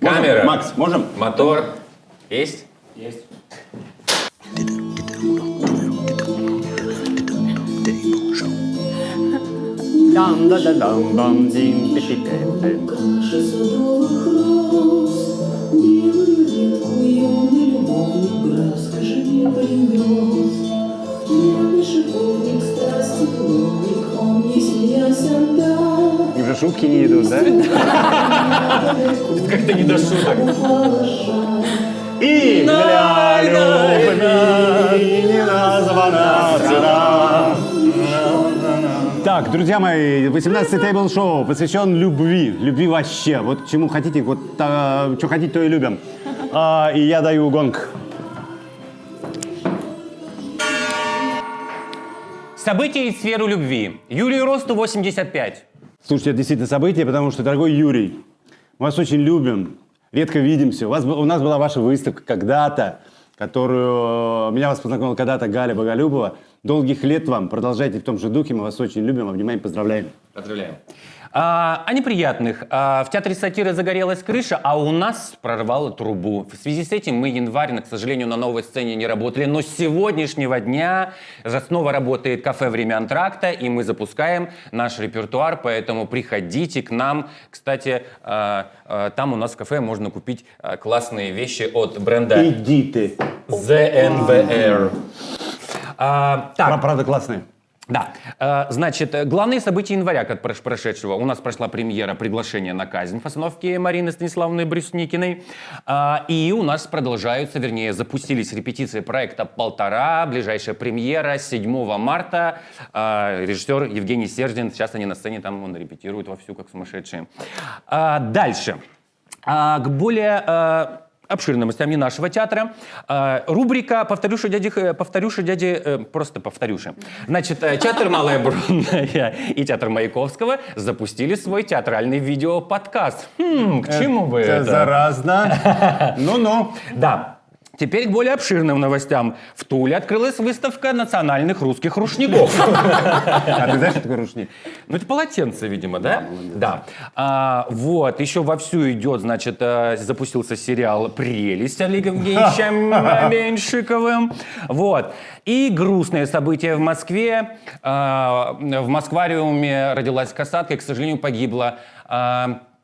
Камера. Макс, можем? Мотор. Есть? Есть. Дам да да дам бам дим пи пи пи пи. И уже шутки не идут, да? Как-то не до шуток. И для любви не названа цена. Так, друзья мои, 18-й тейбл-шоу посвящен любви. Любви вообще. Вот чему хотите, вот а, что хотите, то и любим. А, и я даю гонг. События из сферы любви. Юрию Росту 85. Слушайте, это действительно событие, потому что, дорогой Юрий, мы вас очень любим, редко видимся. У, вас, у нас была ваша выставка когда-то, которую... Меня вас познакомила когда-то Галя Боголюбова. Долгих лет вам, продолжайте в том же духе, мы вас очень любим, обнимаем, поздравляем. Поздравляем. А, о неприятных. А, в театре сатиры загорелась крыша, а у нас прорвало трубу. В связи с этим мы январь, к сожалению, на новой сцене не работали. Но с сегодняшнего дня снова работает кафе «Время антракта», и мы запускаем наш репертуар, поэтому приходите к нам. Кстати, а, а, там у нас в кафе можно купить а, классные вещи от бренда Иди ты. ZNVR. А, так, Правда классные. Да, Э, значит, э, главные события января как прош- прошедшего. У нас прошла премьера «Приглашение на казнь» в постановке Марины Станиславовны Брюсникиной. А, И у нас продолжаются, вернее, запустились репетиции проекта «Полтора». Ближайшая премьера 7 марта. Режиссер Евгений Серждин. Сейчас они на сцене, там он репетирует вовсю, как сумасшедшие. Дальше. К более э, обширным новостям не нашего театра. А, Рубрика «Повторюша дяди...» Х- «Повторюша дяди...» э, Просто «Повторюша». Значит, э, театр «Малая Бронная» и театр Маяковского запустили свой театральный видеоподкаст. Хм, к чему бы это? заразно. Ну-ну. Да. Теперь к более обширным новостям. В Туле открылась выставка национальных русских рушников. А ты знаешь, что такое рушник? Ну, это полотенце, видимо, да? Да. А, вот, еще вовсю идет, значит, э, запустился сериал «Прелесть» Олегом э, Меньшиковым. Вот. И грустное событие в Москве. А, в Москвариуме родилась касатка и, к сожалению, погибла.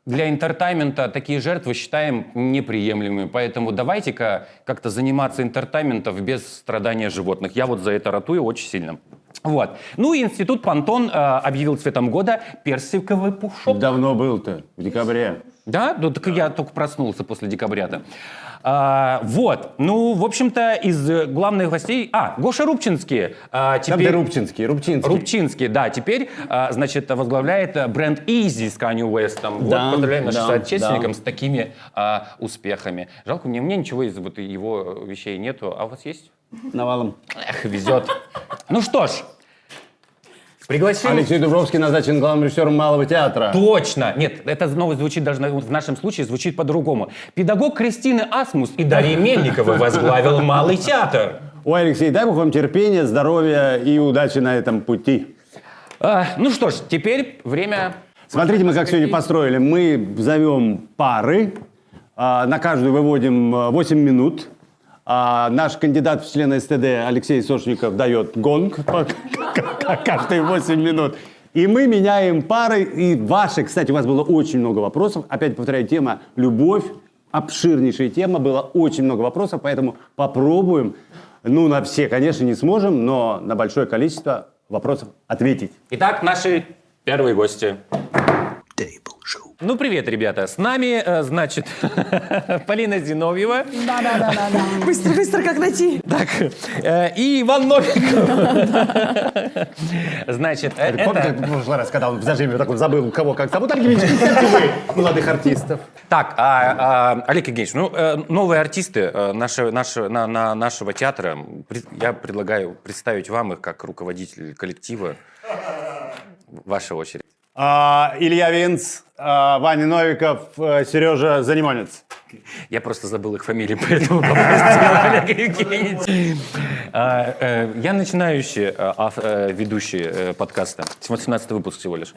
Для интертаймента такие жертвы считаем неприемлемыми, поэтому давайте-ка как-то заниматься интертайментом без страдания животных. Я вот за это ратую очень сильно. Вот. Ну и институт Пантон э, объявил цветом года персиковый пушок. Давно был-то, в декабре. Да? Ну, так я только проснулся после декабря-то. А, вот. Ну, в общем-то, из э, главных гостей... А, Гоша Рубчинский. а, Там теперь... ты Рубчинский, Рубчинский. Рубчинский, да, теперь, а, значит, возглавляет а, бренд Easy с Kanye. Вот, Да, поздравляем наших да, соотечественникам да. с такими а, успехами. Жалко, мне, мне ничего из вот его вещей нету. А у вас есть? Навалом. Эх, везет. Ну что ж, пригласим... Алексей Дубровский назначен главным режиссером Малого театра. Точно! Нет, эта новость звучит даже в нашем случае звучит по-другому. Педагог Кристины Асмус и Дарья Мельникова возглавил Малый театр. Ой, Алексей, дай бог вам терпения, здоровья и удачи на этом пути. А, ну что ж, теперь время... Смотрите, мы как сегодня построили. Мы зовем пары, а, на каждую выводим а, 8 минут. А наш кандидат в члены СТД Алексей Сошников дает гонг каждые 8 минут. И мы меняем пары. И ваши, кстати, у вас было очень много вопросов. Опять повторяю, тема «Любовь». Обширнейшая тема, было очень много вопросов, поэтому попробуем. Ну, на все, конечно, не сможем, но на большое количество вопросов ответить. Итак, наши первые гости. Ну, привет, ребята. С нами, э, значит, Полина Зиновьева. Быстро, быстро, как найти? Так, э, и Иван Новиков. Значит, э, Помните, это... в прошлый раз, когда он в зажиме такой забыл, кого как зовут, Олег Евгеньевич, молодых артистов. Так, а, а, Олег Евгеньевич, ну, э, новые артисты наши, наши, на, на- нашего театра, я предлагаю представить вам их как руководитель коллектива. Ваша очередь. А, Илья Винц, а, Ваня Новиков, а, Сережа Занимонец. Я просто забыл их фамилии, поэтому э, Я начинающий э, ведущий э, подкаста. 18 выпуск всего лишь.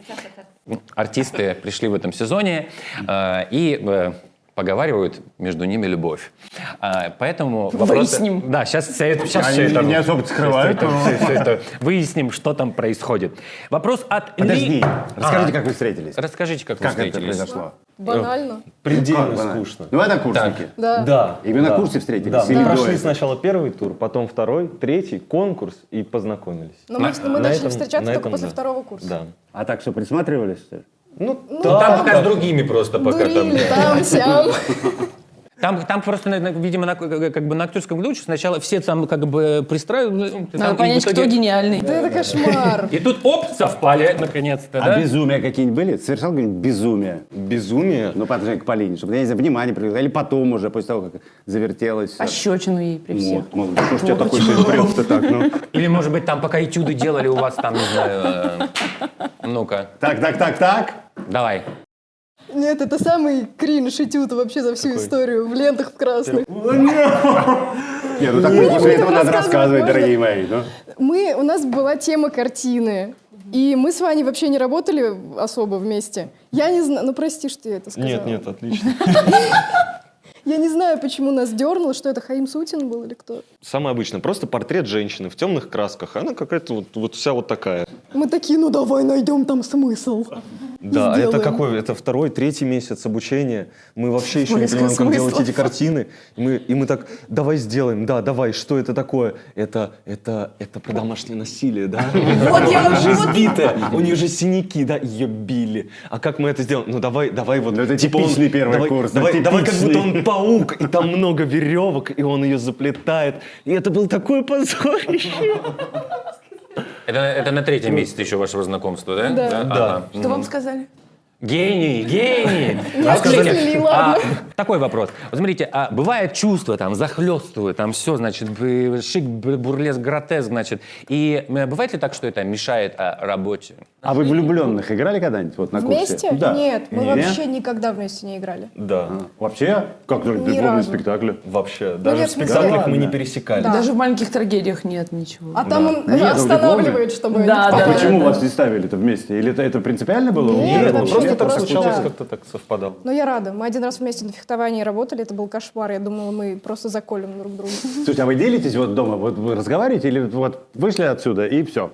Артисты пришли в этом сезоне, и Поговаривают, между ними любовь. А, поэтому вопрос... Выясним. Да, сейчас, сейчас Они все это... не особо скрывают, это- но- всё- всё это Выясним, что там происходит. Вопрос от Подожди, Ли- расскажите, Ага. как вы встретились. Расскажите, как, Как вы это встретились. произошло? Банально. Предельно Как банально? скучно. Ну, однокурсники. Да. Да. Именно да. на курсе встретились Да, мы прошли сначала первый тур, потом второй, третий, конкурс и познакомились. Но мы, мы На начали этом- встречаться на только этом после да. второго курса. Да. А так что, присматривались? Ну, Ну, там пока с другими просто пока там. Дурили там, сям. Там, там просто, видимо, на, как бы на актерском выуче сначала все там как бы пристраивают. ну, там, Надо в понять, итоге- кто гениальный. Да это кошмар. И тут, оп, совпали, наконец-то, А да? безумия какие-нибудь были? Совершал какое-нибудь безумие? безумие. Ну, по отношению к Полине, чтобы, я не знаю, внимание привлекло. Или потом уже, после того, как завертелось. Пощечину ей при всех. Вот, мол, да что ж у тебя такой сегодня брёв-то так, ну. Или, может быть, там пока этюды делали у вас там, не знаю, э, ну-ка, Так, так, так, так. Давай. Нет, это самый кринж этюд вообще за всю историю в лентах в красных. Нет, ну так после этого надо рассказывать можно? дорогие мои. ну. Мы, у нас была тема картины. И мы с Ваней вообще не работали особо вместе. Я не знаю, ну прости, что я это сказала. Нет, нет, отлично. Я не знаю, почему нас дернуло, что это Хаим Сутин был или кто. Самое обычное. Просто портрет женщины в темных красках. Она какая-то вот, вот вся вот такая. Мы такие, ну давай найдем там смысл. Да, а сделаем. это какой? Это второй, третий месяц обучения. Мы вообще еще не Поиска понимаем, как делать эти картины. И мы, и мы так, давай сделаем, да, давай, что это такое? Это, это, это про домашнее насилие, да? Вот я Она же вот- сбитая, у нее же синяки, да, ее били. А как мы это сделаем? Ну давай, давай вот. Ну, это типа типичный первый курс, Давай, да, давай как будто он паук, и там много веревок, и он ее заплетает. И это был такой позорище. Это, это на третьем месяце еще вашего знакомства, да? Да. Ага. Что вам сказали? Гений, гений. Не А отчислили, а, такой вопрос. Вот смотрите, а бывает чувство, там, захлестывает, там все, значит, шик, бурлеск, гротеск, значит. И бывает ли так, что это мешает а, работе? А вы влюбленных играли когда-нибудь вот на курсе? Вместе? Да. Нет, мы Не? вообще никогда вместе не играли. Да, Вообще? Как же Ни дипломный разу. спектакль? вообще. Даже нет, в спектаклях мы не пересекались. Да. Даже в маленьких трагедиях нет ничего. А там он Нет, ну, останавливает, чтобы... Да, А да, почему вас не ставили-то вместе? Или это, это принципиально было? Нет, Нет, вообще Просто Нет, так просто случалось, да. как-то так совпадало. Но я рада. Мы один раз вместе на фехтовании работали, это был кошмар. Я думала, мы просто заколем друг друга. Слушайте, а вы делитесь вот дома? Вот вы разговариваете или вот вышли отсюда и все?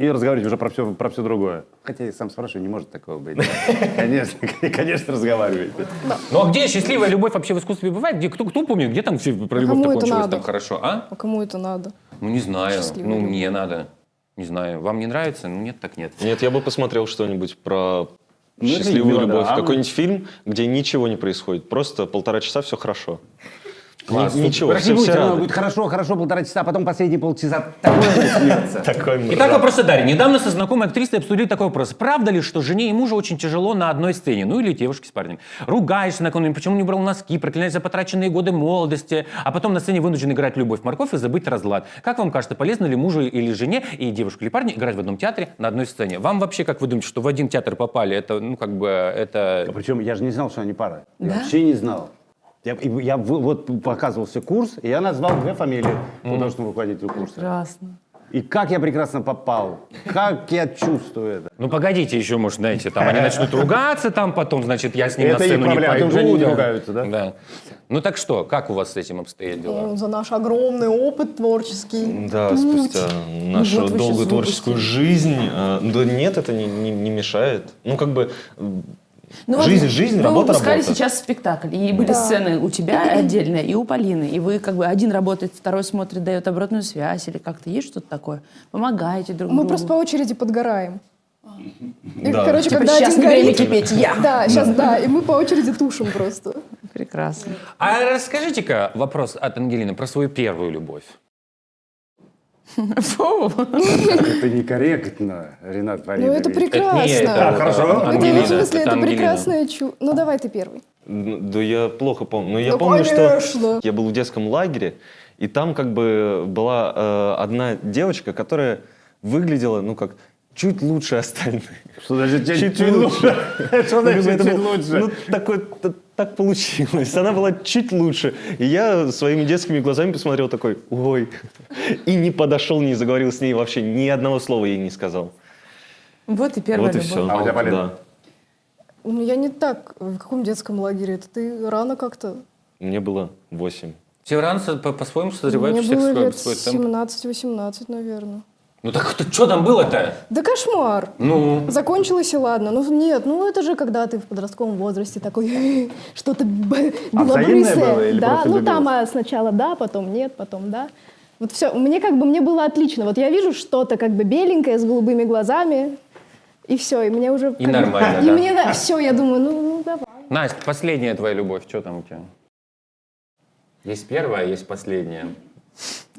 И разговариваете уже про все, про все другое. Хотя я сам спрашиваю, не может такого быть. Конечно, конечно, разговариваете. Ну а где счастливая любовь вообще в искусстве бывает? Где, кто, кто помнит, где там все про любовь кому это кончилось надо? там хорошо, а? А кому это надо? Ну не знаю, ну мне надо. Не знаю, вам не нравится? Ну нет, так нет. Нет, я бы посмотрел что-нибудь про Ну, счастливую любовь. мелодрама. Какой-нибудь фильм, где ничего не происходит. Просто полтора часа все хорошо. Класс. Ни- Ничего, Подожди, все, будет, все всё равно рады. будет хорошо, хорошо, полтора часа, а потом последние полчаса такое Итак, вопрос о Дарье. Недавно со знакомой актрисой обсудили такой вопрос. Правда ли, что жене и мужу очень тяжело на одной сцене? Ну или девушке с парнем. Ругаешься накануне, почему не брал носки, проклинаешь за потраченные годы молодости, а потом на сцене вынужден играть любовь, морковь и забыть разлад. Как вам кажется, полезно ли мужу или жене, и девушку или парню играть в одном театре на одной сцене? Вам вообще, как вы думаете, что в один театр попали, это, ну, как бы, это... Причем я же не знал, что они пара. Я вообще не знал. Я, я в- вот показывался курс, и я назвал две фамилии художественного руководителя курса. Прекрасно. И как я прекрасно попал. Как я чувствую это. Ну, погодите еще, может, знаете, там они начнут ругаться, там потом, значит, я с ним Это на сцену не пойду. а то уже не да. ругаются, да? Да. Ну так что, как у вас с этим обстоят дела? Ну, За наш огромный опыт творческий. Да, Путь. спустя нашу вот долгую творческую жизнь. э, Да нет, это не, не- не мешает. Ну, как бы, Ну, вот Жизнь, жизнь, вы работа, выпускали работа. сейчас спектакль, и были Да. сцены у тебя отдельные и у Полины, и вы как бы один работает, второй смотрит, дает обратную связь или как-то есть что-то такое? Помогаете друг Мы другу? просто по очереди подгораем. И, Да. короче, Типа, когда «Щас один горит... кипеть, я». Да, сейчас, да. И мы по очереди тушим просто. Прекрасно. А расскажите-ка вопрос от Ангелины про свою первую любовь. Фу. Это некорректно, Ренат Ну, Фаридович. это прекрасно. не, это- А, хорошо. Это, Ангелина, в смысле, это, Ангелина. прекрасное чу... Ну, давай ты первый. н- да я плохо помню. Но я Ну, помню, конечно. что я был в детском лагере, и там как бы была э, одна девочка, которая выглядела, ну, как чуть лучше остальных. Что значит чуть, Чуть чуть лучше? Что Ну, значит это чуть лучше? Ну, такой, так получилось. Она была чуть лучше. И я своими детскими глазами посмотрел такой, ой. И не подошел, не заговорил с ней вообще, ни одного слова ей не сказал. Вот и первая вот и любовь. все. А у тебя, Полина? Ну, я не так. В каком детском лагере? Это ты рано как-то. Мне было 8. Все рано по- по-своему созревают Мне всех было лет свой темп. 17-18, наверное. Ну так что там было-то? Да кошмар. Ну, Закончилось и ладно. Ну нет, ну это же когда ты в подростковом возрасте такой что-то А белобрысое. было или да, просто ну там а, сначала да, потом нет, потом да. Вот все, мне как бы мне было отлично. Вот я вижу что-то как бы беленькое с голубыми глазами, и все, и мне уже И как бы- нормально, И да. мне да, все, я думаю, ну, ну давай. Настя, последняя твоя любовь, что там у тебя? Есть первая, есть последняя.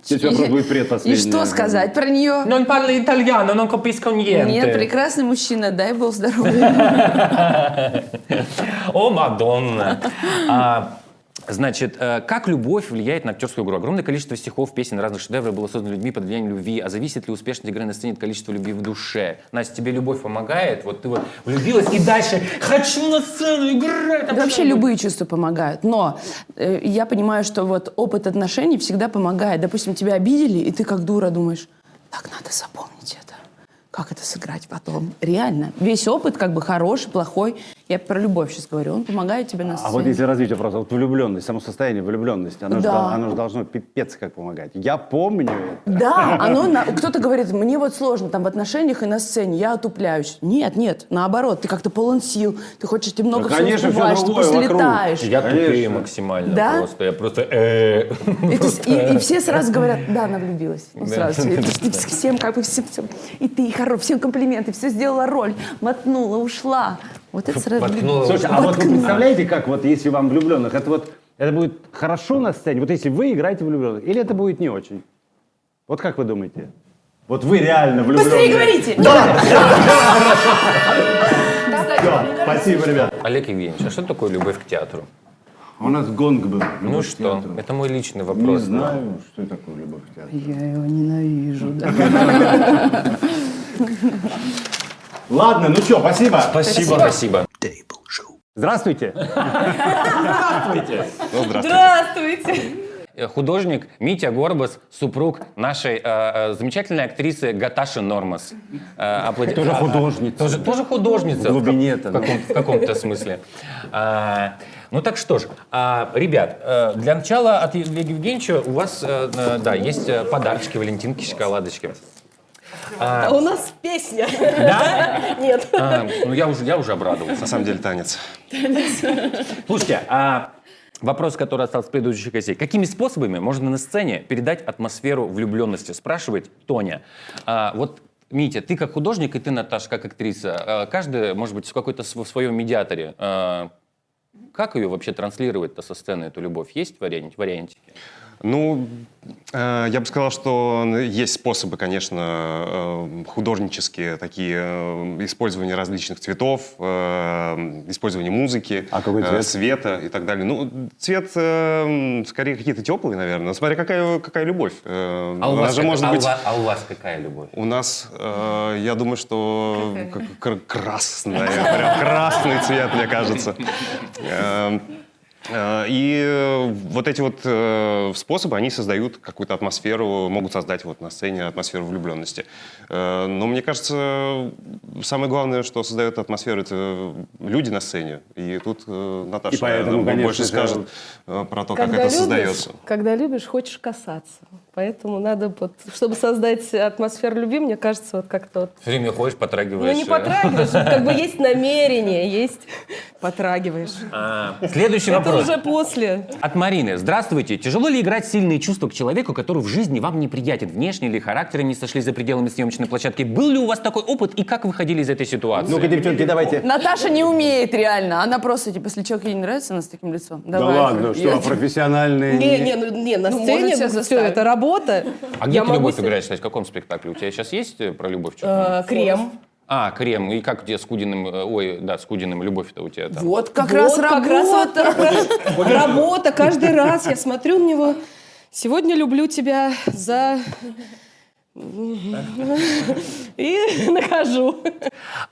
Здесь вопрос будет И что сказать про нее? Non parla italiano, non capisco niente. Нет, прекрасный мужчина, дай бог здоровья. О, Мадонна. Значит, э, как любовь влияет на актерскую игру? Огромное количество стихов, песен, разных шедевров было создано людьми под влиянием любви. А зависит ли успешность игры на сцене от количества любви в душе? Настя, тебе любовь помогает? Вот ты вот влюбилась и дальше хочу на сцену играть. Вообще любые чувства помогают. Но э, я понимаю, что вот опыт отношений всегда помогает. Допустим, тебя обидели, и ты как дура думаешь, так надо запомнить это. Как это сыграть потом? Реально. Весь опыт как бы хороший, плохой. Я про любовь сейчас говорю. Он помогает тебе на сцене. А вот если развить вопрос, вот влюбленность, само состояние влюбленности, оно, же, Да. дол- оно же должно пипец как помогать. Я помню это. Да, оно, на- кто-то говорит, мне вот сложно там в отношениях и на сцене, я отупляюсь. Нет, нет, наоборот, ты как-то полон сил, ты хочешь, ты много Да, всего конечно, успеваешь, ты другое просто вокруг. летаешь. Я тупее максимально Да? просто. Я просто... э. И, ты и- и все сразу говорят, да, она влюбилась. Ну, сразу. И ты, ты всем как бы всем, всем- и ты хоро, всем комплименты, все сделала роль, мотнула, ушла. Вот это сразу. Воткнула. Слушай, а вот вы представляете, как вот если вам влюбленных, это вот это будет хорошо на сцене, вот если вы играете влюбленных, или это будет не очень? Вот как вы думаете? Вот вы реально влюбленные. Быстрее говорите! Всё, спасибо, ребят. Олег Евгеньевич, а что такое любовь к театру? У нас гонг был. Ну что, это мой личный Не вопрос. знаю, что такое любовь к театру. Я его ненавижу, да. Ладно, ну что, спасибо. Спасибо. Спасибо. Здравствуйте. Здравствуйте! Э, Художник Митя Горбас, супруг нашей э, э, замечательной актрисы Гаташи Нормас. Э, аплоди- Тоже А, художница. Тоже, тоже художница. В глубине-то, В, каком- в каком-то смысле. А, ну так что ж, а, ребят, э, для начала от Олега Евгеньевича у вас, э, э, да, есть подарочки, валентинки, шоколадочки. А у нас песня. Да? Нет. А, ну я уже, я уже обрадовался. На самом деле танец. Слушайте, а вопрос, который остался с предыдущих гостей. Какими способами можно на сцене передать атмосферу влюбленности? Спрашивает Тоня. А, вот Митя, ты как художник, и ты, Наташа, как актриса, а, каждая, может быть, в какой-то в своем медиаторе. А, как ее вообще транслировать-то со сцены, эту любовь? Есть вариант, вариантики? Ну, э, я бы сказал, что есть способы, конечно, э, художнические, такие э, использование различных цветов, э, использование музыки, А какой э, цвет? света и так далее. Ну, цвет э, скорее какие-то теплые, наверное. Ну, смотря какая, какая любовь. Э, А у, она вас, же как- может а у быть... а у вас какая любовь? У нас, э, я думаю, что красная, прям красный цвет, мне кажется. Э, э, И э, вот эти вот э, способы, они создают какую-то атмосферу, могут создать вот на сцене атмосферу влюбленности. Но мне кажется, самое главное, что создает атмосферу, это люди на сцене. И тут Наташа И поэтому, наверное, конечно больше же, скажет про то, как Когда это любишь, создается. когда любишь, хочешь касаться. Поэтому надо, вот, чтобы создать атмосферу любви, мне кажется, вот как-то вот... Все время ходишь, потрагиваешь. Ну, не э. потрагиваешь, как бы есть намерение, есть... Потрагиваешь. А, Следующий Это вопрос. уже после. От Марины. Здравствуйте. Тяжело ли играть сильные чувства к человеку, который в жизни вам неприятен? Внешне или характером не сошли за пределами съемочной площадки? Был ли у вас такой опыт и как вы выходили из этой ситуации? Ну-ка, девчонки, давайте. Наташа не умеет реально. Она просто, типа, если человек ей не нравится, она с таким лицом. Да Давай. ладно, что, профессиональные... Не, не, ну, не, на Ну, сцене все это работа. А где Я ты любовь себе- играешь, кстати, в каком спектакле? У тебя сейчас есть э, про любовь что-то? Э, Крем. А, крем. И как тебя с Кудиным, э, ой, да, с Кудиным любовь-то у тебя там? Вот как Вот раз как раз вот работа. Работа каждый раз. Я смотрю на него. Сегодня люблю тебя за И нахожу.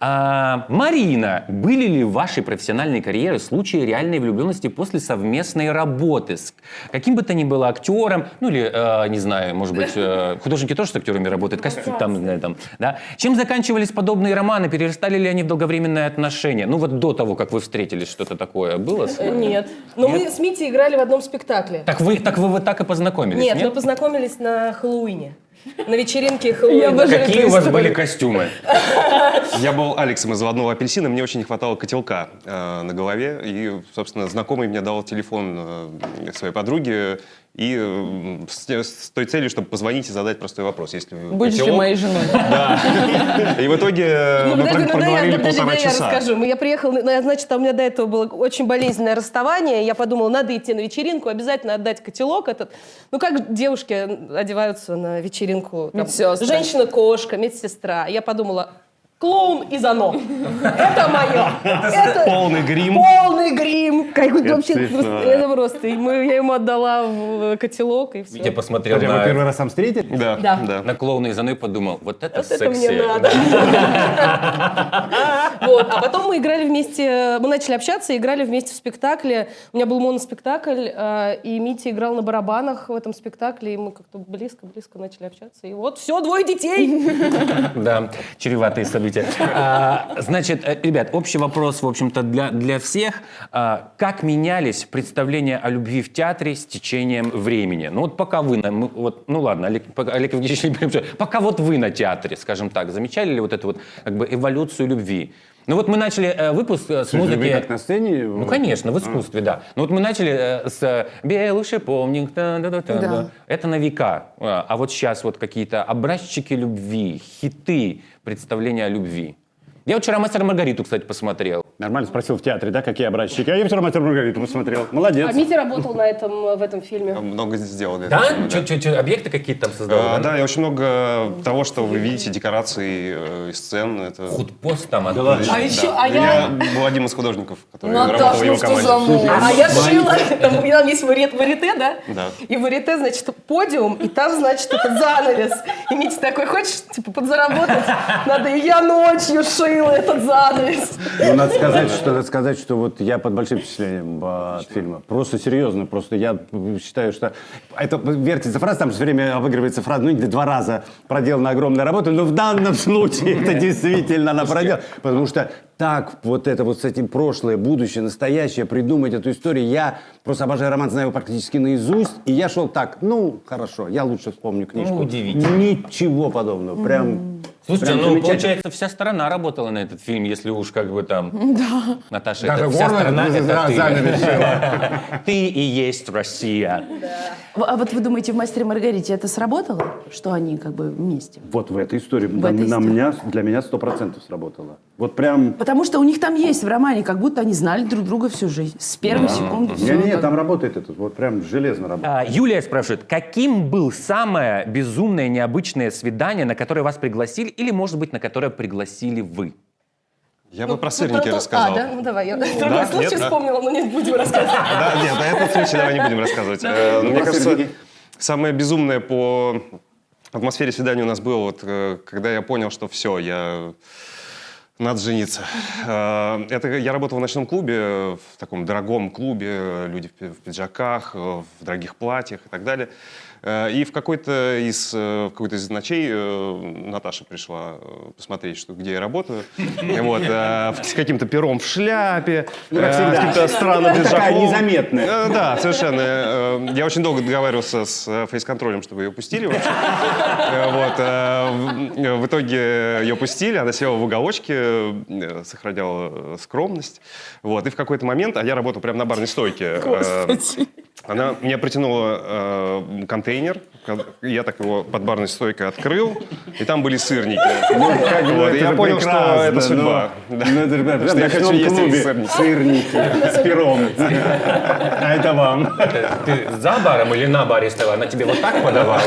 А, Марина, были ли в вашей профессиональной карьере случаи реальной влюбленности после совместной работы с каким бы то ни было актером, ну или, э, не знаю, может быть, э, художники тоже с актерами работают, костюм там, знаю, там, да? Чем заканчивались подобные романы? Перерастали ли они в долговременные отношения? Ну вот до того, как вы встретились, что-то такое было? с вами? Нет. Но мы с Митей играли в одном спектакле. Так вы, так вы вот так и познакомились, Нет, нет? мы познакомились на Хэллоуине. На вечеринке Хэллоуина. обожаю Какие у вас были костюмы? Я был Алексом из «Заводного апельсина», мне очень не хватало котелка э, на голове. И, собственно, знакомый мне дал телефон э, своей подруги и с, с той целью, чтобы позвонить и задать простой вопрос. Если Будешь ли котелок- моей женой? И в итоге Ну, мы подожди, про- ну, да, проговорили полтора да, я часа. расскажу. Мы- Я приехала, ну, значит, у меня до этого было очень болезненное расставание. Я подумала, надо идти на вечеринку, обязательно отдать котелок этот. Ну, как девушки одеваются на вечеринку? Там. Женщина-кошка, медсестра. Я подумала, клоун из оно. Это мое. Это Полный грим. полный грим. Как Это вообще просто- это просто. И мы- я ему отдала в котелок и все. Витя посмотрел а вы на, первый раз сам встретились? Да, Да. да. на клоуна из и подумал, вот это Вот это секси. мне надо. Вот. А потом мы играли вместе, мы начали общаться и играли вместе в спектакле. У меня был моноспектакль, э, и Митя играл на барабанах в этом спектакле, и мы как-то близко-близко начали общаться. И вот, все, двое детей. Да, чреватые события. А, значит, э, ребят, общий вопрос, в общем-то, для, для всех. А, как менялись представления о любви в театре с течением времени? Ну вот пока вы, на- вот, ну ладно, Олег, Олег Евгеньевич, пока вот вы на театре, скажем так, замечали ли вот эту вот как бы эволюцию любви? Ну вот мы начали э, выпуск э, с Слушай, музыки... как на сцене? Ну, конечно, в искусстве, да. Ну, вот мы начали э, с э, «Белый шиповник», та-да-да-да-да. Да. это на века. А а вот сейчас вот какие-то образчики любви, хиты представления о любви. Я вот вчера «Мастер Маргариту», кстати, посмотрел. Нормально спросил в театре, да, какие образчики. А я вчера «Мастер Маргариту» посмотрел. Молодец. А Митя работал на этом, в этом фильме. Много сделали. Да? Чё- чё- чё, объекты какие-то там создавал? А, да, и очень много того, что вы видите, декораций э, и сцен. Это... Худпост там. А еще, а Я я... был один из художников, который Наташ, работал в ну его команде. А я шила, там, там есть варит- варите, да? Да. И в варите, значит, подиум, и там, значит, этот занавес. И Митя такой, хочешь, типа, подзаработать? Надо, и я ночью шила этот занавес. Ну, надо сказать, что, надо сказать, что вот я под большим впечатлением а, от фильма. Просто серьезно, просто я считаю, что... Это вертится фраза, там все время обыгрывается фраза, ну, два раза проделана огромная работа, но в данном случае это действительно она проделана. Потому что так вот это вот с этим прошлое, будущее, настоящее, придумать эту историю. Я просто обожаю роман, знаю его практически наизусть, и я шел так, ну, хорошо, я лучше вспомню книжку. Ну, удивительно. Ничего подобного, прям... Слушайте, прям ну, получается, вся страна работала на этот фильм, если уж как бы там... Да. Наташа, Даже это, вся страна это ты. и есть Россия. А вот вы думаете, в «Мастере Маргарите» это сработало? Что они как бы вместе? Вот в этой истории В на, этой на истории. меня, для меня сто процентов сработало. Вот прям... Потому что у них там есть в романе, как будто они знали друг друга всю жизнь. С первой секунды. всё Не-не, как- там работает этот, вот прям железно работает. А, Юлия спрашивает, каким был самое безумное, необычное свидание, на которое вас пригласили, или, может быть, на которое пригласили вы? Я бы про Ну, сырники то- рассказал. А, да? Ну, давай. Я другой случай Нет, вспомнила, но не будем рассказывать. Да, нет, на этом случае давай не будем рассказывать. Э, Мне про кажется, самое безумное по атмосфере свидания у нас было, вот, э, когда я понял, что все, я... Надо жениться. Э, Это я работал в ночном клубе, в таком дорогом клубе, люди в пи- в пиджаках, в дорогих платьях и так далее. Э, И в какой-то из, э, в какой-то из ночей э, Наташа пришла посмотреть, что, где я работаю. Вот, с каким-то пером в шляпе, Ну, как всегда. с каким-то странным Такая пиджаком. незаметная. Да, совершенно. Я очень долго договаривался с фейс-контролем, чтобы ее пустили вообще. Вот. в- итоге ее пустили, она села в уголочке, сохраняла скромность. Вот. И в какой-то момент, а я работал прямо на барной стойке. э, Она мне протянула э, контейнер, ко- я так его под барной стойкой открыл, и там были сырники. Как бы Вот, я понял, что это судьба. ну. Да. Ну, это прям Что я хочу есть эти клубе сырники. сырники с пером. А это вам. Ты за баром или на баре стояла? Она тебе вот так подавала?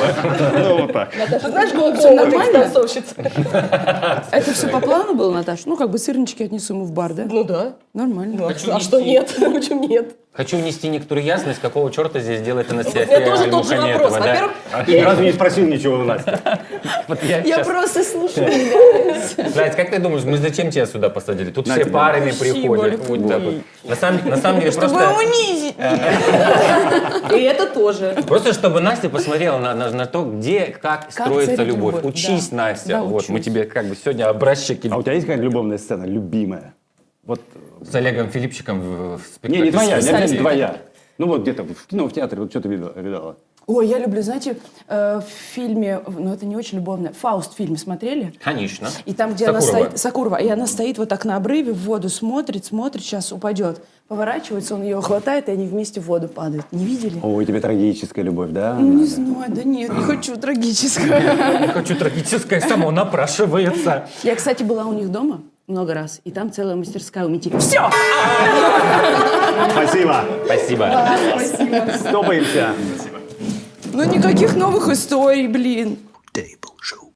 Ну, вот так. Ты знаешь, Всё комнатная нормально? танцовщица? Это все по плану было, Наташа? Ну, как бы сырнички отнесу ему в бар, да? Ну да. Нормально. Ну, а что- а что нет? Почему нет? Хочу внести некоторую ясность, какого черта здесь делает Анастасия меня тоже тот же вопрос. Во-первых, А ты ни разу не спросил ничего у Насти. Я Я просто слушаю. Надь, как ты думаешь, мы зачем тебя сюда посадили? Тут все парами приходят. На самом, на самом деле Чтобы просто... унизить. и это тоже. Просто чтобы Настя посмотрела на, то, где, как, строится любовь. Учись. Настя. Вот, мы тебе как бы сегодня образчики А у тебя есть какая-то любовная сцена, любимая? Вот, с Олегом Филипчиком в, в не, спектакле. не твоя, не твоя. Ну вот где-то в кино, в театре, вот что ты видела? видала? Ой, я люблю, знаете, э, в фильме, ну это не очень любовно, Фауст фильм смотрели? Конечно. И там, где она Сакурова. стоит, Сакурова, и она стоит вот так на обрыве, в воду смотрит, смотрит, сейчас упадет. Поворачивается, он ее хватает, и они вместе в воду падают. Не видели? Ой, тебе трагическая любовь, да? Ну, не знаю, да нет, не хочу трагическое. Не хочу трагическое, само напрашивается. Я, кстати, была у них дома много раз, и там целая мастерская у метели. Все! Спасибо. Спасибо. Стопаемся. Ну, никаких новых историй, блин.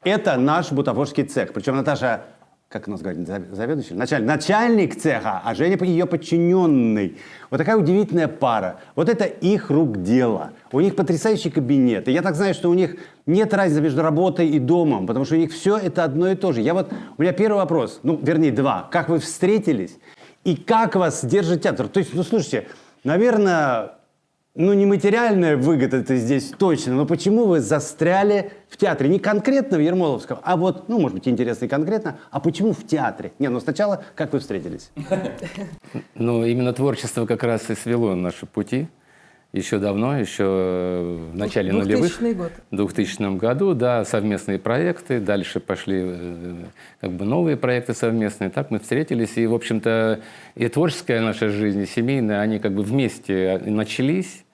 Это наш бутафорский цех. Причем Наташа, как у нас говорит, зав- заведующий? Начальник, начальник цеха, а Женя ее подчиненный. Вот такая удивительная пара. Вот это их рук дело. У них потрясающий кабинет. И я так знаю, что у них нет разницы между работой и домом, потому что у них все это одно и то же. Я вот, у меня первый вопрос, ну, вернее, два. Как вы встретились и как вас держит театр? То есть, ну, слушайте, наверное, ну, не материальная выгода это здесь точно, но почему вы застряли в театре? Не конкретно в Ермоловском, а вот, ну, может быть, интересно и конкретно, а почему в театре? Не, ну сначала, как вы встретились? Ну, именно творчество как раз и свело наши пути. Еще давно, еще э, в начале нулевых. 2000 год. В 2000 году, да, совместные проекты. Дальше пошли э, как бы новые проекты совместные. Так мы встретились. И, в общем-то, и творческая наша жизнь, и семейная, они как бы вместе начались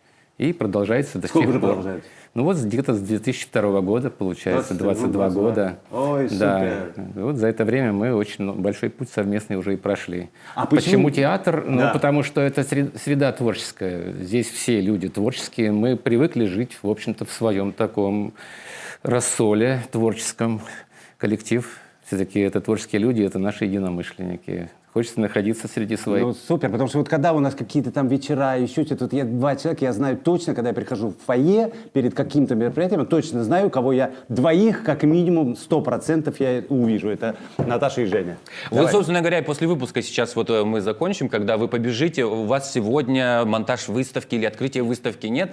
и продолжаются до Сколько сих пор. продолжаются? Ну вот где-то с 2002 года, получается, 22 22 года. Ой, Да. И Вот за это время мы очень ну, большой путь совместный уже и прошли. А почему? почему- театр? Ну, Да. потому что это сред- среда творческая. Здесь все люди творческие. Мы привыкли жить, в общем-то, в своем таком рассоле творческом. Коллектив, все-таки это творческие люди, это наши единомышленники. Хочется находиться среди своих. Ну, супер, потому что вот когда у нас какие-то там вечера, еще что-то, вот я два человека, я знаю точно, когда я прихожу в фойе перед каким-то мероприятием, я точно знаю, кого я, двоих, как минимум, сто процентов я увижу. Это Наташа и Женя. Давай. собственно говоря, и после выпуска сейчас вот э, мы закончим, когда вы побежите, у вас сегодня монтаж выставки или открытие выставки нет?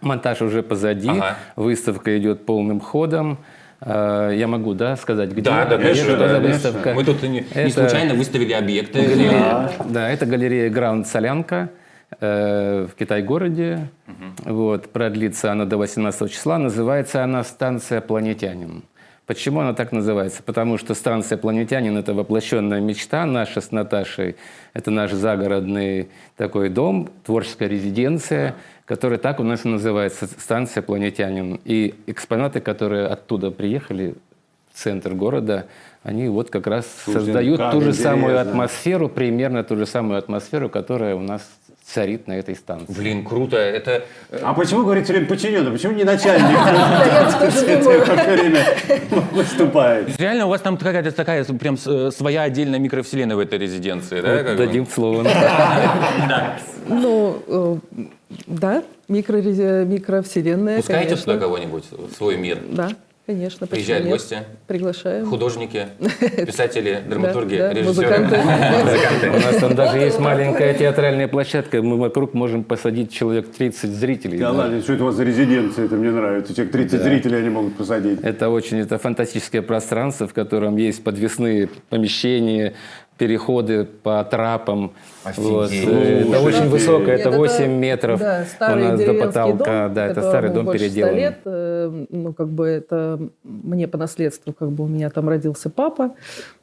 Монтаж уже позади, Ага. выставка идет полным ходом. Э, Я могу, да, сказать, где? Да, да, где конечно, да, выставка? Мы тут не, не Это- случайно выставили объекты. Галерея. Да, это галерея Граунд Солянка э, в Китай-городе. Вот, продлится она до 18 числа. Называется она «Станция Планетянин». Почему она так называется? Потому что станция «Планетянин» — это воплощенная мечта наша с Наташей. Это наш загородный такой дом, творческая резиденция, которая так у нас и называется «Станция Планетянин». И экспонаты, которые оттуда приехали, в центр города, они вот как раз Слушай, создают как ту же самую атмосферу, примерно ту же самую атмосферу, которая у нас царит на этой станции. Блин, круто. Это А почему, говорит, все время подчиненный? Почему не начальник? Время выступает. реально у вас там какая-то такая прям с- своя отдельная микровселенная в этой резиденции, да? Дадим слово. Ну, э, да, микро, микровселенная, Пускаете конечно. сюда кого-нибудь в свой мир? Да, конечно. Приезжают нет? гости? Приглашаем. Художники, писатели, драматурги, да, режиссеры. музыканты. У нас там даже есть маленькая театральная площадка, мы вокруг можем посадить человек 30 зрителей. Да Да. ладно, что это у вас за резиденция, это мне нравится. Человек 30 зрителей они могут посадить. Это очень это фантастическое пространство, в котором есть подвесные помещения, переходы по трапам. Вот. Офигеть. Э, Это очень высокое, это Нет, 8 метров Да, у нас до потолка. дом, да, это старый дом больше 100 переделан. лет. э, Ну, как бы это мне по наследству, как бы у меня там родился папа.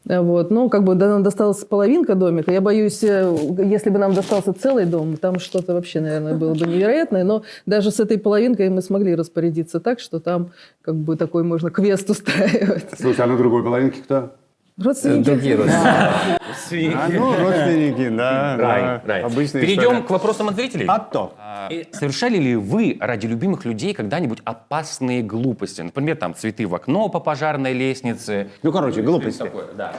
Э, Вот. Ну, как бы да, нам досталась половинка домика. Я боюсь, если бы нам достался целый дом, там что-то вообще, наверное, было бы невероятное. Но даже с этой половинкой мы смогли распорядиться так, что там как бы такой можно квест устраивать. Слушай, а на другой половинке кто? Родственники. Другие родственники. А, ну, родственники, да. Рай, да. рай. Обычная Перейдем история. к вопросам от зрителей. А то. Совершали ли вы ради любимых людей когда-нибудь опасные глупости? Например, там цветы в окно по пожарной лестнице. Ну, короче, глупости. Такое, да.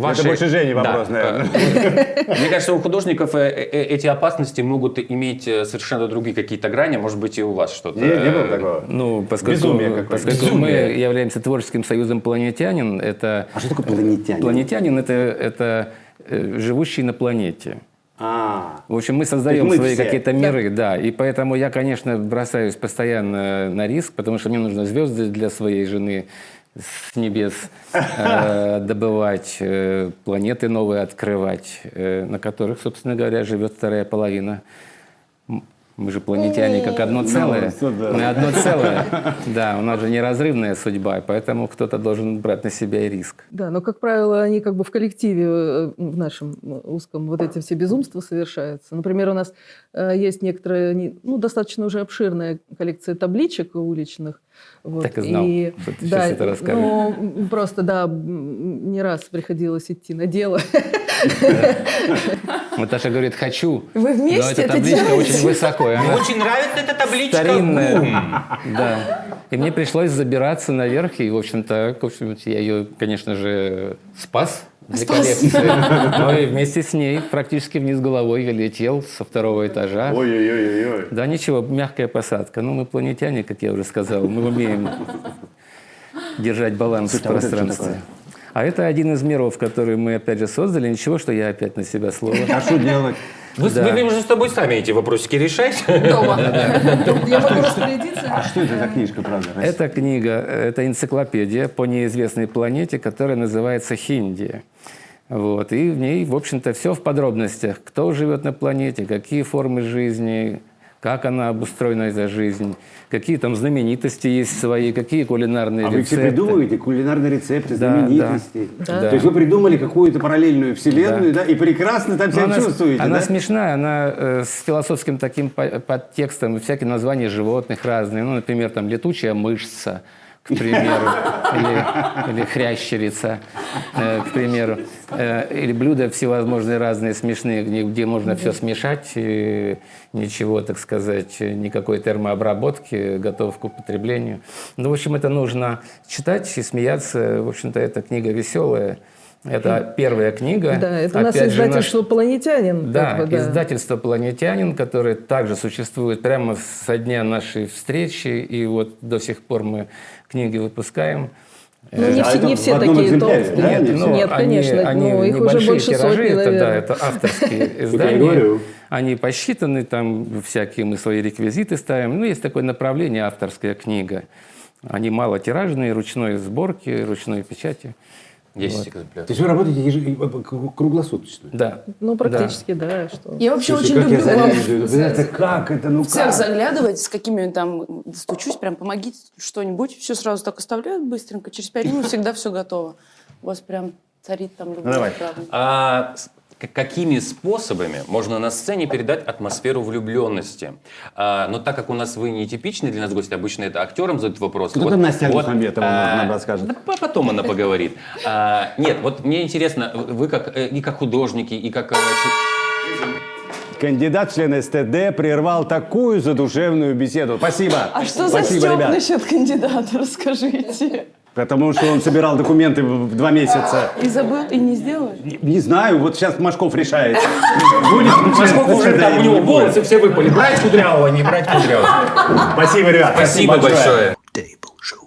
Ваши- Это больше Жени Да. вопрос, наверное. Мне кажется, у художников э, э, эти опасности могут иметь э, совершенно другие какие-то грани. Может быть, и у вас что-то. Не, не было э, такого. Ну, поскольку, Безумие какое-то. поскольку Безумие. мы являемся творческим союзом планетянин, это... А что такое планетянин? Планетянин это, это э, живущий на планете. А, В общем, мы создаем мы свои все. какие-то миры, да. И поэтому я, конечно, бросаюсь постоянно на риск, потому что мне нужно звезды для своей жены с небес э, добывать, э, планеты новые открывать, э, на которых, собственно говоря, живет вторая половина. Мы же планетяне как одно целое. Ну, да. Мы одно целое. Да, у нас же неразрывная судьба, поэтому кто-то должен брать на себя и риск. Да, но, как правило, они как бы в коллективе э, в нашем э, узком вот эти все безумства совершаются. Например, у нас э, есть некоторая, не- ну, достаточно уже обширная коллекция табличек уличных. Вот, Так и знал, что ты да, сейчас это расскажешь. Ну, просто, да, не раз приходилось идти на дело. Наташа говорит, хочу. Вы вместе но эта табличка очень высоко. и Мне очень нравится эта табличка. старинная. Да. И мне пришлось забираться наверх, и, в общем-то, в общем, я ее, конечно же, спас для коллекции. Но и вместе с ней практически вниз головой я летел со второго этажа. ой-ой-ой-ой. Да ничего, мягкая посадка. Ну, мы планетяне, как я уже сказал, мы умеем держать баланс в а пространстве. А это один из миров, который мы опять же создали. Ничего, что я опять на себя слово. А что делать? Вы, Да. вы, видимо, же с тобой сами эти вопросики решаете. Дома. Я могу распорядиться. А что это за книжка, правда? Эта книга, это энциклопедия по неизвестной планете, которая называется Хиндия. Вот. И в ней, в общем-то, все в подробностях. Кто живет на планете, какие формы жизни, как она обустроена, эта жизнь, какие там знаменитости есть свои, какие кулинарные А вы все рецепты. придумываете кулинарные рецепты, Да, знаменитости. да. То есть вы придумали какую-то параллельную вселенную, да, и прекрасно там Но себя она, чувствуете, она да? смешная, она э, с философским таким по- подтекстом, всякие названия животных разные. Ну, например, там летучая мышца, к примеру, или, или хрящерица, э, к примеру. Э, или блюда всевозможные разные, смешные, где, где можно все смешать, и ничего, так сказать, никакой термообработки, готов к употреблению. Ну, в общем, это нужно читать и смеяться. В общем-то, эта книга веселая. Это первая книга. Да, это у нас Опять же, наш- издательство «Планетянин». да, как бы, да. издательство «Планетянин», которое также существует прямо со дня нашей встречи, и вот до сих пор мы книги выпускаем. Ну, не А все, не все такие толстые. да? Нет, Ну, Нет, они- конечно, они ну, их уже небольшие больше тиражи, сотни, это, да, это авторские издания. Они посчитаны, там всякие мы свои реквизиты ставим. Ну, есть такое направление авторская книга. Они малотиражные, ручной сборки, ручной печати. 10 экземпляров. То есть вы работаете еж- к- круглосуточно? Да. Ну, практически, да. что. Я вообще Слушай, очень люблю вам знаете, как это, ну всех как? заглядывать, с какими там стучусь, прям помогите что-нибудь. Все сразу так оставляют быстренько. Через пять минут всегда все готово. У вас прям царит там любовь. давай. А с- к- какими способами можно на сцене передать атмосферу влюбленности? А, но так как у нас вы не типичный для нас гость, обычно это актерам задают вопрос. Кто там Настя Альмухаметова а, нам расскажет? да по- потом она поговорит. А, нет, вот мне интересно, вы как э, и как художники, и как э, Кандидат в члены СТД прервал такую задушевную беседу. Спасибо. А что за Спасибо, стёб ребят. насчет кандидата, расскажите. Потому что он собирал документы в два месяца. И забыл, и не сделал? Не, не знаю, вот сейчас Машков решает. Будет Машков уже там, у него волосы все выпали. Брать Кудрявого, не брать Кудрявого. Спасибо, ребят. Спасибо большое.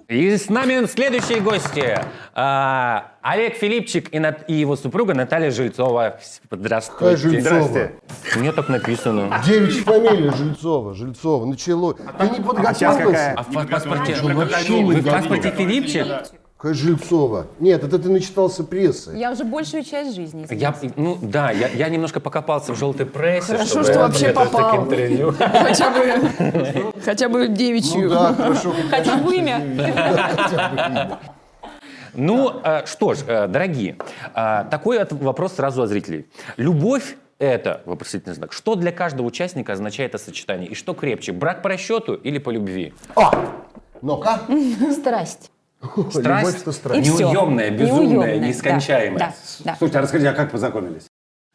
И с нами следующие гости. А, Олег Филипчик и, Нат- и его супруга Наталья Жильцова. Здравствуйте. Какая Жильцова? У меня так написано. Девичья фамилия Жильцова. Жильцова. Начало. Ты не подготовился. А в па- паспорте, Ну, вообще не вы в паспорте Филипчик? Какая Жильцова? Нет, это ты начитался прессы. Я уже большую часть жизни. Я, ну да, я, я немножко покопался в желтой прессе. Хорошо, чтобы что вообще попал. интервью. Хотя бы, хотя бы девичью. Ну да, хорошо. Хотя бы имя. Хотя бы имя. Ну, э, что ж, э, дорогие, э, такой вопрос сразу от зрителей. Любовь это, вопросительный знак, что для каждого участника означает это сочетание? И что крепче, брак по расчету или по любви? А, ну-ка. Страсть. Страсть? Любовь страсть. Неуемная, безумная, Неуемная, да, нескончаемая. Да, да. Слушайте, а расскажите, а как познакомились?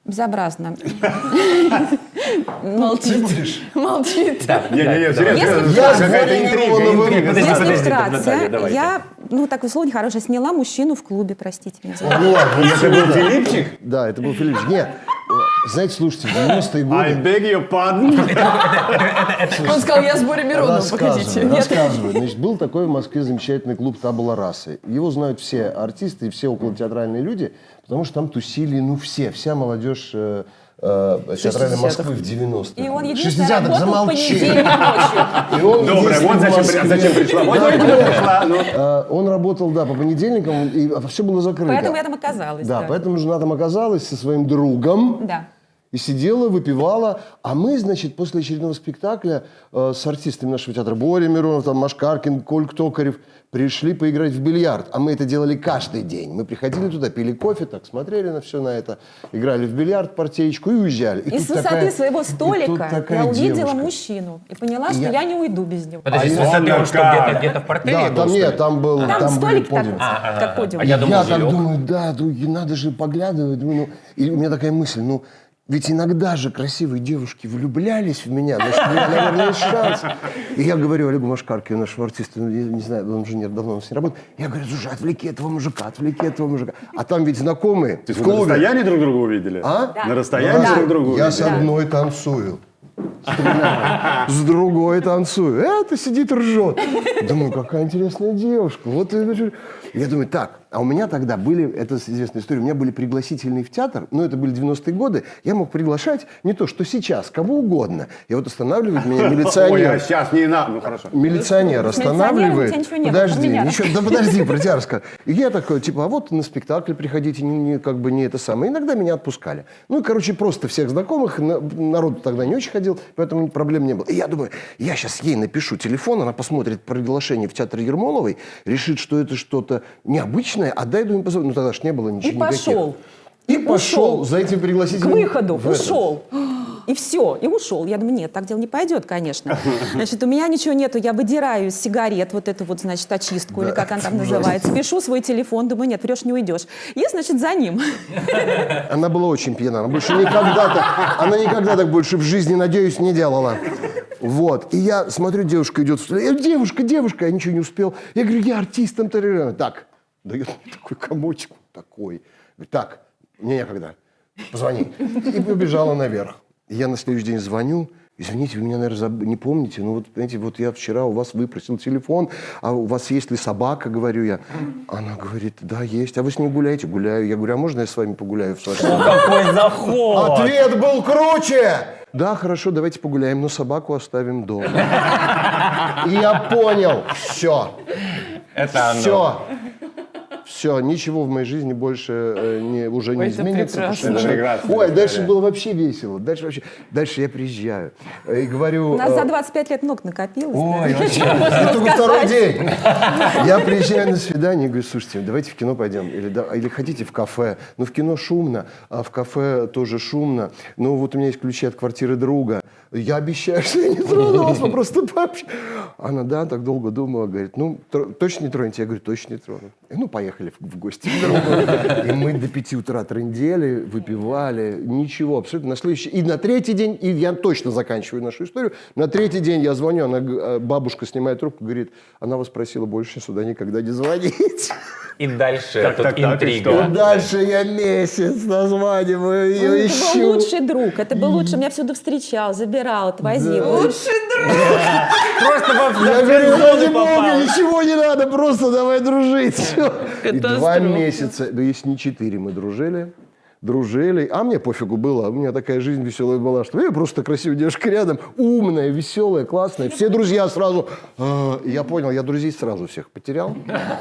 Безобразно. Молчит. Молчит. Не-не-не, Если серьезно, вкратце- какая-то интрига, интрига. Если подожди, Наталья, давайте. я, ну так условно хорошая, сняла мужчину в клубе, простите меня. это. Ну это был Филипчик? Да, это был Филиппчик. Нет, знаете, слушайте, в 90-е I годы... beg your pardon. Он сказал, я с Борей Мироновым, погодите. Нет. рассказываю. Значит, был такой в Москве замечательный клуб «Табула расы». Его знают все артисты и все околотеатральные люди, потому что там тусили, ну, все, вся молодежь э, э, театральной 60-х. Москвы в 90-х. И он единственный 60-х, работал в замолчи. понедельник ночью. И он Доброе, вот в зачем, зачем пришла. Вот пришла. Ну. Э, Он работал, да, по понедельникам, и все было закрыто. Поэтому я там оказалась. Да. поэтому жена там оказалась со своим другом. Да. И сидела, выпивала. А мы, значит, после очередного спектакля э, с артистами нашего театра Боря Миронов, там, Машкаркин, Кольк Токарев пришли поиграть в бильярд. А мы это делали каждый день. Мы приходили туда, пили кофе, так смотрели на все на это, играли в бильярд, партеечку и уезжали. И, с тут высоты такая- своего и столика я увидела девушка. мужчину и поняла, И что я- я... не уйду без него. Подожди, с А высоты он что, где-то где-то в портере Да, был, там нет, там был, Там, там были столик подиум. такой, как подиум. А я думал, я так думаю, да, ну, и надо же поглядывать. Думаю, ну, и у меня такая мысль, ну, ведь иногда же красивые девушки влюблялись в меня, значит, у меня, наверное, есть шанс. И я говорю Олегу Машкаркину, нашему артисту, ну, я не знаю, он инженер, давно у нас не работает. Я говорю, слушай, отвлеки этого мужика, отвлеки этого мужика. А там ведь знакомые То есть в вы на клубе. расстоянии друг друга увидели? А? На расстоянии друг друга Я с увидели? одной танцую. С другой- С другой танцую. Это сидит ржет. Думаю, какая интересная девушка. Вот я думаю, так, а у меня тогда были, это известная история, у меня были пригласительные в театр, но это были 90-е годы, я мог приглашать не то, что сейчас, кого угодно. И вот останавливает меня Ой, а милиционер. сейчас не надо. Ну, хорошо. Милиционер останавливает. подожди, ничего, да подожди, про тебя расскажу. И я такой, типа, а вот на спектакль приходите, не, не- как бы не это самое. Иногда меня отпускали. Ну, и, короче, просто всех знакомых, на- народ тогда не очень ходил, поэтому проблем не было. И я думаю, я сейчас ей напишу телефон, она посмотрит приглашение в театр Ермоловой, решит, что это что-то необычное, а дай думаю, позвонить. Ну, тогда ж не было ничего И никаких. пошел. И пошел за этим К пригласительным. выходу в ушел. И все, и ушел. Я думаю, нет, так дело не пойдет, конечно. Значит, у меня ничего нету, я выдираю из сигарет вот эту вот, значит, очистку, или как она там называется. Пишу свой телефон, думаю, нет, врешь, не уйдешь. И, значит, за ним. Она была очень пьяна. Она больше никогда так, она никогда так больше в жизни, надеюсь, не делала. Вот. И я смотрю, девушка идет. в- «Э, Девушка, девушка, я ничего не успел. Я говорю, я артист. Там, тарарара». так, дает мне такой комочек, такой. Говорит, так, мне некогда. Позвони. И побежала наверх. Я на следующий день звоню. Извините, вы меня, наверное, заб- не помните, но вот, знаете, вот я вчера у вас выпросил телефон, а у вас есть ли собака, говорю я. Она говорит, да, есть. А вы с ней гуляете? Гуляю. Я говорю, а можно я с вами погуляю в Какой заход! Ответ был круче! Да, хорошо, давайте погуляем, но собаку оставим дома. И я понял, все, Это оно. все. Все, ничего в моей жизни больше э, не, уже не Ой, это изменится. прекрасно. потому что- Это прекрасная Ой, дальше история. было вообще весело. Дальше вообще. Дальше я приезжаю э, и говорю. У нас э, за 25 лет много накопилось. Ой, да. вообще, это только второй день. Я приезжаю на свидание и говорю, слушайте, давайте в кино пойдем. Или, да, или хотите в кафе. Ну, в кино шумно, а в кафе тоже шумно. Ну, вот у меня есть ключи от квартиры друга. Я обещаю, что я не трону вас, мы просто пообщаемся. Она, да, так долго думала, говорит, ну, точно не тронете? Я говорю, точно не трону. И, ну, поехали в, в гости к другу. И мы до пяти утра трындели, выпивали, ничего, абсолютно. На следующий, и на третий день, и я точно заканчиваю нашу историю, на третий день я звоню, она, э, бабушка снимает трубку, говорит, она вас просила больше сюда никогда не звонить. И дальше Так, тут так, так, и И интрига. дальше я месяц названиваю ее, Ну, Это ищу. был лучший друг, это был лучший. Меня всюду встречал, забирал, отвозил. Просто во Я говорю, ради бога, ничего не надо, просто давай дружить. И два месяца, да если не четыре, мы дружили. Дружили, а мне пофигу было, у меня такая жизнь веселая была, что я просто красивая девушка рядом, умная, веселая, классная, все друзья сразу. А, Я понял, я друзей сразу всех потерял,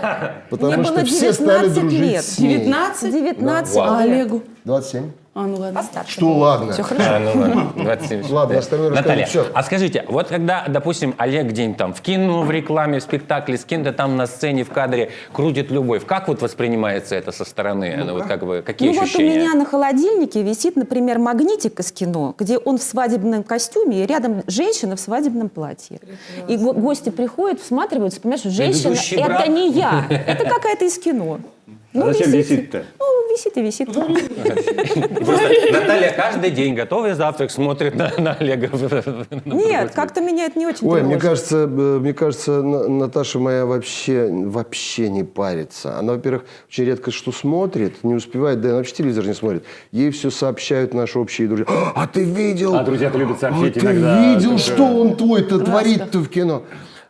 потому что все стали 19 дружить лет. с ней. 19? 19 А лет. Олегу? 27. А, ну ладно. Постарше. Что ладно? Все хорошо. А, ну ладно, 27. Ладно, остальное Наталья, а скажите, вот когда, допустим, Олег где-нибудь там в кино, в рекламе, в спектакле, с кем-то там на сцене, в кадре крутит любовь, как вот воспринимается это со стороны? Ну, вот как бы, какие Ну вот у меня на холодильнике висит, например, магнитик из кино, где он в свадебном костюме, и рядом женщина в свадебном платье. И го- гости приходят, всматриваются, понимаешь, что женщина, это брак. не я, это какая-то из кино. Ну, а зачем висит-то? Ну, висит и висит. Просто Наталья каждый день готовый завтрак смотрит на, Олега. Нет, как-то меня это не очень Ой, мне кажется, э, мне кажется, На- Наташа моя вообще, вообще не парится. Она, во-первых, очень редко что смотрит, не успевает, да и она вообще телевизор не смотрит. Ей все сообщают наши общие друзья. А ты видел? А друзья-то любят сообщить а ты иногда. видел, Так, что он твой-то творит-то в кино?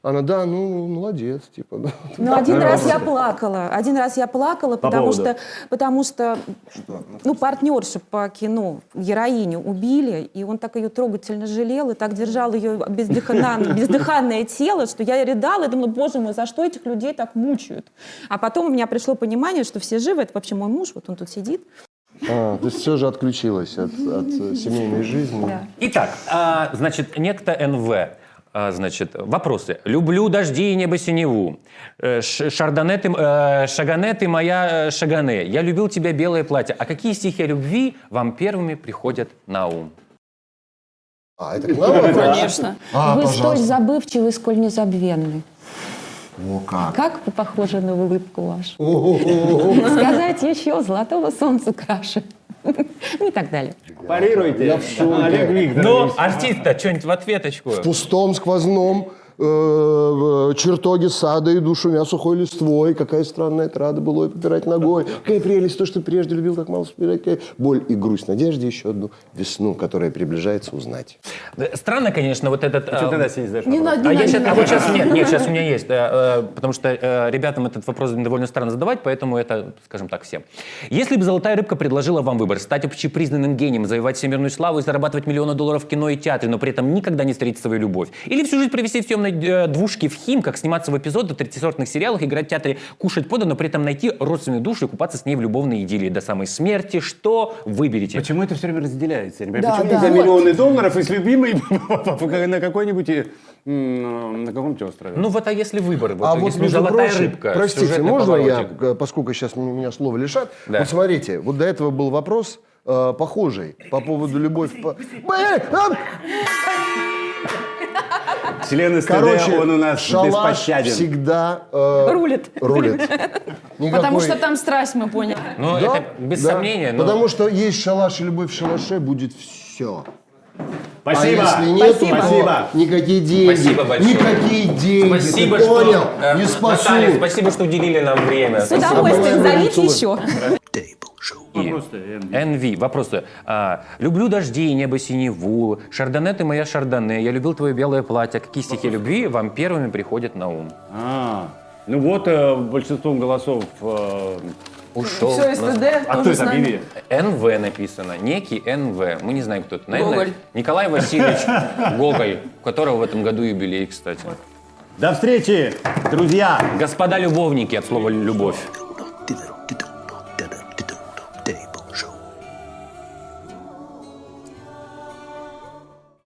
Она, да, ну, молодец, типа. да. Ну, один раз я плакала. Один раз я плакала, По потому поводу? что, потому что ну, партнершу по кино, героиню убили, и он так ее трогательно жалел, и так держал ее бездыханное, бездыханное тело, что я рыдала, и думала, боже мой, за что этих людей так мучают? А потом у меня пришло понимание, что все живы, это вообще мой муж, вот он тут сидит. А, то есть все же отключилась от, от семейной жизни. Итак, а, значит, некто НВ. А, значит, вопросы. Люблю дожди и небо синеву. Э, Шардоне ты, э, Шагане ты моя э, Шагане. Я любил тебя белое платье. А какие стихи о любви вам первыми приходят на ум? А, это к нам? Конечно. А, Вы пожалуйста. столь забывчивы, сколь незабвенны. О, как. Как вы похожи на улыбку вашу? Сказать еще золотого солнца краше. Ну и так далее. Парируйте. Я в шоке. Олег Викторович. Ну, артист-то что-нибудь в ответочку. В пустом сквозном э, в чертоге сада иду, шумя сухой листвой. Какая странная трада было попирать ногой. Какая прелесть, то, что прежде любил так мало вспирать. Какая боль и грусть, надежде еще одну весну, которая приближается узнать. Странно, конечно, вот этот... А что а, ты, Настя, не знаешь Не надо, А, не я надо, не а вот сейчас нет, нет, сейчас у меня есть, э, э, потому что ребятам этот вопрос довольно странно задавать, поэтому это, скажем так, всем. Если бы «Золотая рыбка» предложила вам выбор стать общепризнанным гением, завоевать всемирную славу и зарабатывать миллионы долларов в кино и театре, но при этом никогда не встретить свою любовь, или всю жизнь провести в темной э, двушке в Химках, сниматься в эпизодах, третисортных сериалах, играть в театре, кушать подано, но при этом найти родственную душу и купаться с ней в любовной идиллии до самой смерти, что выберете? Почему это все время разделяется? Я не Да, Почему да. нельзя Вот. миллионы долларов и с любимой на какой-нибудь э, на каком-нибудь острове? Ну вот а если выбор, вот, а вот, между «Золотая прочим, рыбка», простите, можно я, поворотик? э, поскольку сейчас меня слова лишат, Да. вот смотрите, вот до этого был вопрос э, похожий по поводу любовь. по- Блин, а! Член СТД, Короче, он у нас шалаш беспощаден. всегда э, Рулит. рулит. Потому Никакой- что там страсть, мы поняли. Ну, Да, это без да. сомнения. но- Потому что есть шалаш и любовь в шалаше, будет все. Спасибо. А если нет, Спасибо. то Спасибо. никакие деньги. Спасибо большое. Никакие деньги. Спасибо, Ты что, понял? э, Не спасу. Наталья, спасибо, что уделили нам время. С удовольствием, зовите еще. И Энви. Вопросы. А, люблю дожди и небо синеву. Шардоне ты моя шардоне. Я любил твое белое платье. Какие стихи любви вам первыми приходят на ум? А, ну вот э, большинством голосов э, Ушел. Все, СТД А кто это? НВ написано. Некий НВ. Мы не знаем, кто это. Наверное, Гоголь. Николай Васильевич Гоголь, у которого в этом году юбилей, кстати. До встречи, друзья! Господа любовники от слова «любовь».